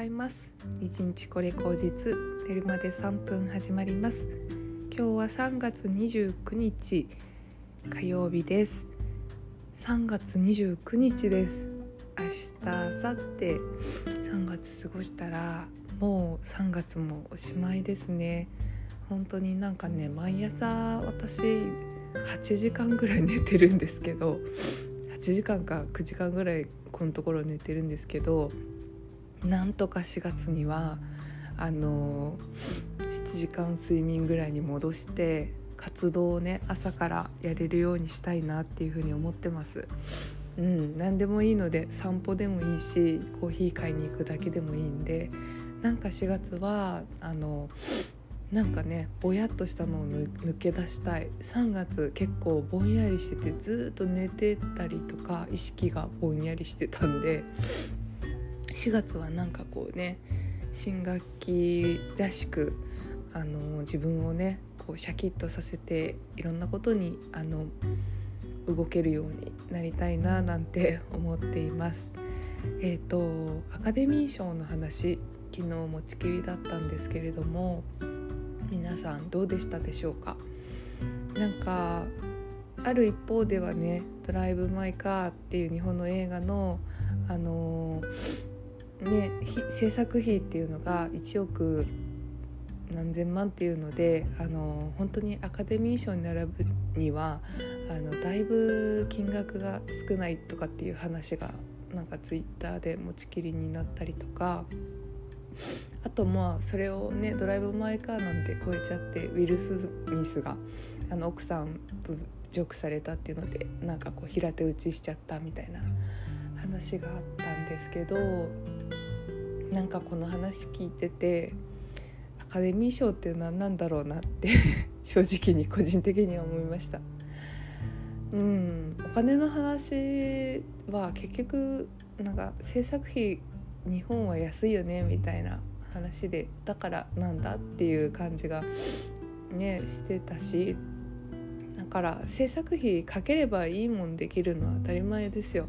ざいます。一日これ口実寝るまで3分始まります。今日は3月29日火曜日です。3月29日です。明日明後日。3月過ごしたらもう3月もおしまいですね。本当になんかね毎朝私8時間ぐらい寝てるんですけど8時間か9時間ぐらいこのところ寝てるんですけどなんとか4月にはあの7時間睡眠ぐらいに戻して活動をね朝からやれるようにしたいなっていうふうに思ってます。うん、何でもいいので散歩でもいいしコーヒー買いに行くだけでもいいんでなんか4月はあのなんかねぼやっとしたのを抜け出したい3月結構ぼんやりしててずっと寝てたりとか意識がぼんやりしてたんで4月はなんかこうね新学期らしくあの自分をねこうシャキッとさせていろんなことにあの動けるようになりたいななんて 思っています。えーと、アカデミー賞の話昨日持ちきりだったんですけれども皆さんどうでしたでしょうか？なんかある一方ではね「ドライブ・マイ・カー」っていう日本の映画のあのーね制作費っていうのが1億何千万っていうのであの本当にアカデミー賞に並ぶにはあのだいぶ金額が少ないとかっていう話がなんかツイッターで持ちきりになったりとかあとまあそれをね「ドライブ・マイ・カー」なんて超えちゃってウィル・スミスがあの奥さん侮辱されたっていうのでなんかこう平手打ちしちゃったみたいな話があったんですけどなんかこの話聞いててアカデミー賞って何なんだろうなって 正直に個人的には思いました。うん、お金の話は結局なんか制作費日本は安いよねみたいな話でだからなんだっていう感じがねしてたしだから制作費かければいいもんできるのは当たり前ですよ。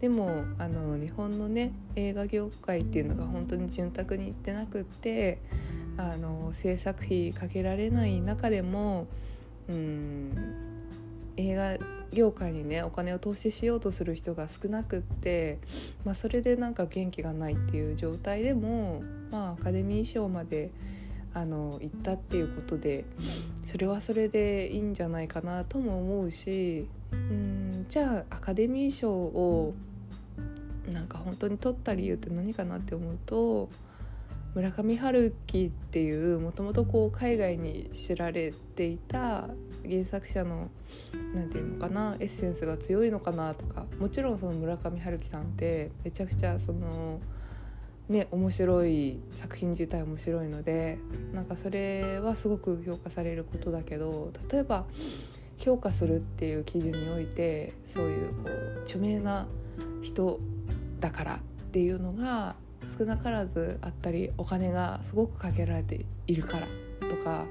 でもあの日本のね映画業界っていうのが本当に潤沢にいってなくってあの制作費かけられない中でもうん映画業界にねお金を投資しようとする人が少なくって、まあ、それでなんか元気がないっていう状態でも、まあ、アカデミー賞まであの行ったっていうことでそれはそれでいいんじゃないかなとも思うしうんじゃあアカデミー賞をなんか本当に取った理由って何かなって思うと村上春樹っていうもともと海外に知られていた原作者の何て言うのかなエッセンスが強いのかなとかもちろんその村上春樹さんってめちゃくちゃそのね面白い作品自体面白いのでなんかそれはすごく評価されることだけど例えば評価するっていう基準においてそういうこう著名な人だからっていうのが少なからずあったりお金がすごくかけられているからとか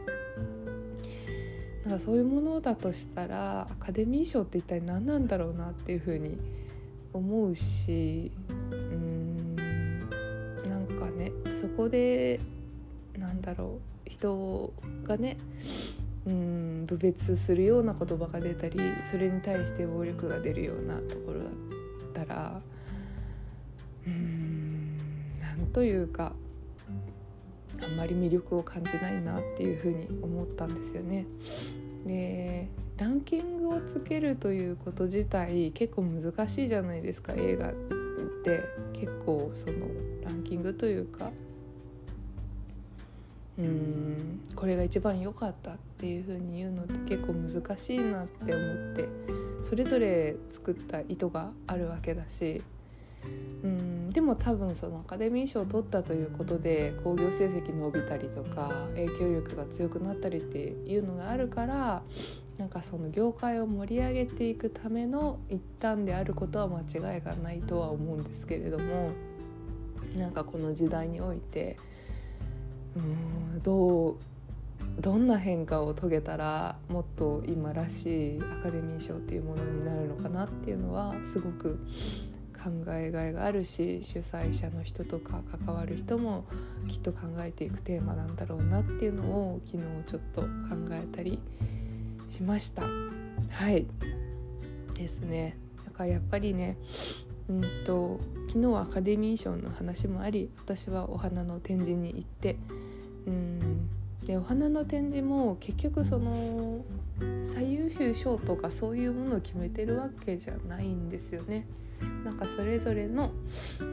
なんかそういうものだとしたらアカデミー賞って一体何なんだろうなっていうふうに思うしうーんなんかねそこでなんだろう人がねうん侮蔑するような言葉が出たりそれに対して暴力が出るようなところだったらうん。なんというかあんまり魅力を感じないなっていうふうに思ったんですよね。でランキングをつけるということ自体結構難しいじゃないですか映画って。結構そのランキングというか。うんこれが一番良かったっていう風に言うのって結構難しいなって思って。それぞれ作った意図があるわけだし。うんも多分そのアカデミー賞を取ったということで興行成績伸びたりとか影響力が強くなったりっていうのがあるからなんかその業界を盛り上げていくための一端であることは間違いがないとは思うんですけれどもなんかこの時代においてうんどうどんな変化を遂げたらもっと今らしいアカデミー賞っていうものになるのかなっていうのはすごく考えがいがあるし主催者の人とか関わる人もきっと考えていくテーマなんだろうなっていうのを昨日ちょっと考えたりしました。はい。ですね。だからやっぱりねうんと昨日はアカデミー賞の話もあり私はお花の展示に行ってうんでお花の展示も結局その最優秀賞とかそういうものを決めてるわけじゃないんですよね。なんかそれぞれの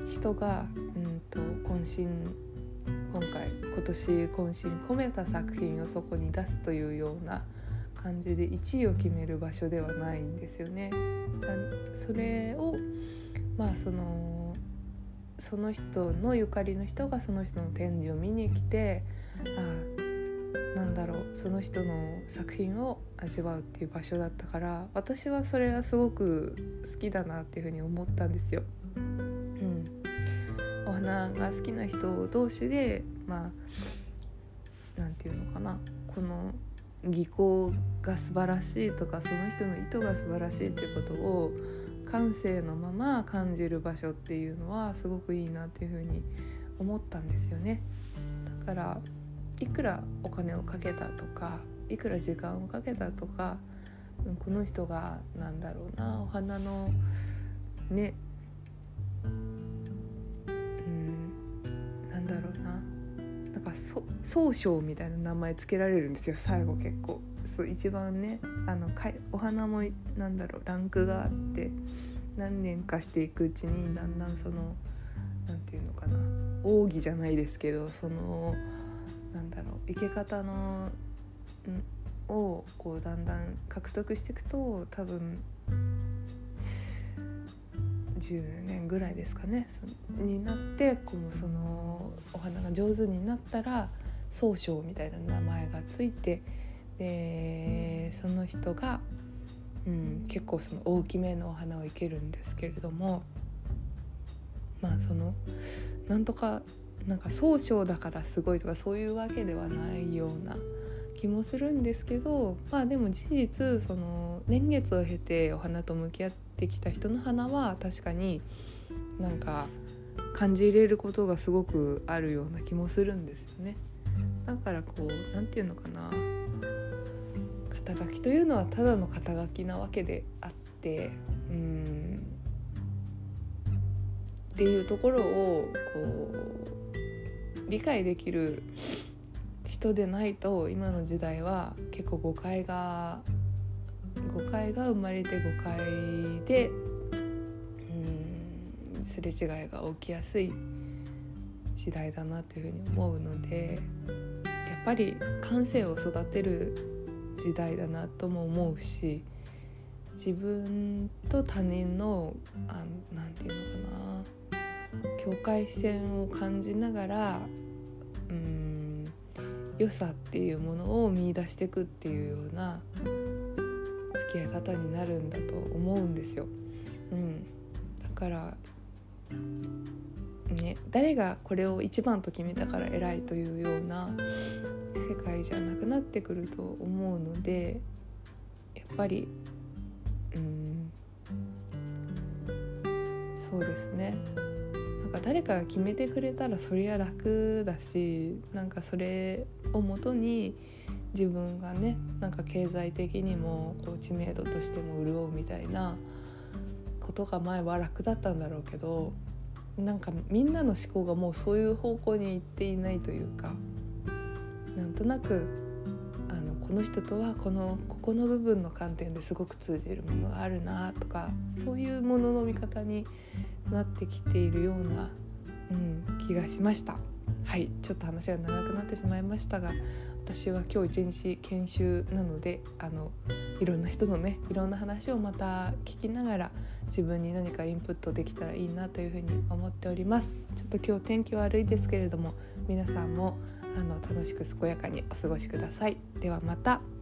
人が、うんと、渾身今回今年渾身込めた作品をそこに出すというような感じで1位を決める場所ではないんですよね。それをまあそのその人のゆかりの人がその人の展示を見に来てあなんだろうその人の作品を味わうっていう場所だったから私はそれはすごく好きだなっていうふうに思ったんですよ。うん、お花が好きな人同士でまあなんていうのかなこの技巧が素晴らしいとかその人の意図が素晴らしいっていうことを感性のまま感じる場所っていうのはすごくいいなっていうふうに思ったんですよね。だからいくらお金をかけたとかいくら時間をかけたとかこの人がなんだろうなお花のねうんなんだろうな。なんか総称みたいな名前つけられるんですよ最後結構。そう一番ねあのかいお花もなんだろうランクがあって何年かしていくうちにだんだんその何て言うのかな奥義じゃないですけどそのなんだろう生け方のをこうだんだん獲得していくと多分10年ぐらいですかねになってこうそのお花が上手になったら総称みたいな名前がついてでその人が、うん、結構その大きめのお花を生けるんですけれどもまあそのなんとかなんか総称だからすごいとかそういうわけではないような気もするんですけどまあでも事実その年月を経てお花と向き合ってきた人の花は確かになんか感じ入れることがすごくあるような気もするんですよね。だからこう何て言うのかな肩書きというのはただの肩書きなわけであってうんっていうところをこう理解できる人でないと今の時代は結構誤解が誤解が生まれて誤解でうんすれ違いが起きやすい時代だなというふうに思うのでやっぱり感性を育てる時代だなとも思うし自分と他人の何て言うのかな境界線を感じながらうん良さっていうものを見出していくっていうような付き合い方になるんだと思うんですよ。うん、だからね、誰がこれを一番と決めたから偉いというような世界じゃなくなってくると思うのでやっぱりうんそうですねか誰かが決めてくれたらそりゃ楽だしなんかそれをもとに自分がねなんか経済的にもこう知名度としても潤うみたいなことが前は楽だったんだろうけどなんかみんなの思考がもうそういう方向に行っていないというかなんとなくあのこの人とはこのここの部分の観点ですごく通じるものがあるなとかそういうものの見方になってきているような、うん、気がしました。はいちょっと話が長くなってしまいましたが私は今日一日研修なのであのいろんな人のねいろんな話をまた聞きながら自分に何かインプットできたらいいなというふうに思っております。ちょっと今日天気悪いですけれども皆さんもあの楽しく健やかにお過ごしください。ではまた。